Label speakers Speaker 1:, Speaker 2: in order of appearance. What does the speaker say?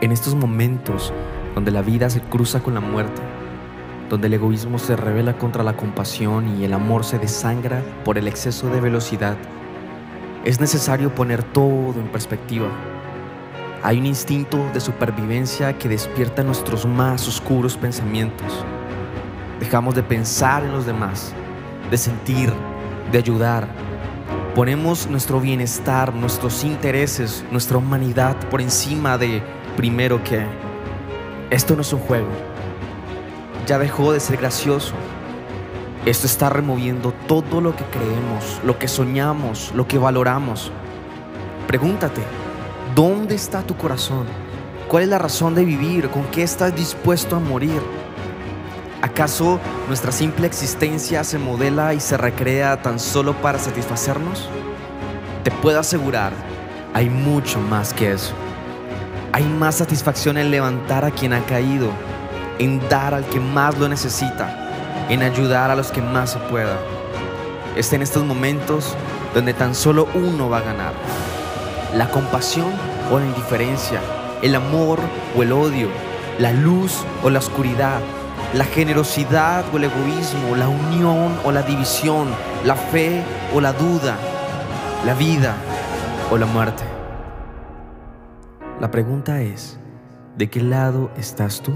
Speaker 1: En estos momentos donde la vida se cruza con la muerte, donde el egoísmo se revela contra la compasión y el amor se desangra por el exceso de velocidad, es necesario poner todo en perspectiva. Hay un instinto de supervivencia que despierta nuestros más oscuros pensamientos. Dejamos de pensar en los demás, de sentir, de ayudar. Ponemos nuestro bienestar, nuestros intereses, nuestra humanidad por encima de primero que esto no es un juego. Ya dejó de ser gracioso. Esto está removiendo todo lo que creemos, lo que soñamos, lo que valoramos. Pregúntate, ¿dónde está tu corazón? ¿Cuál es la razón de vivir? ¿Con qué estás dispuesto a morir? ¿Acaso nuestra simple existencia se modela y se recrea tan solo para satisfacernos? Te puedo asegurar, hay mucho más que eso. Hay más satisfacción en levantar a quien ha caído, en dar al que más lo necesita, en ayudar a los que más se pueda. Es en estos momentos donde tan solo uno va a ganar. La compasión o la indiferencia, el amor o el odio, la luz o la oscuridad, la generosidad o el egoísmo, la unión o la división, la fe o la duda, la vida o la muerte. La pregunta es, ¿de qué lado estás tú?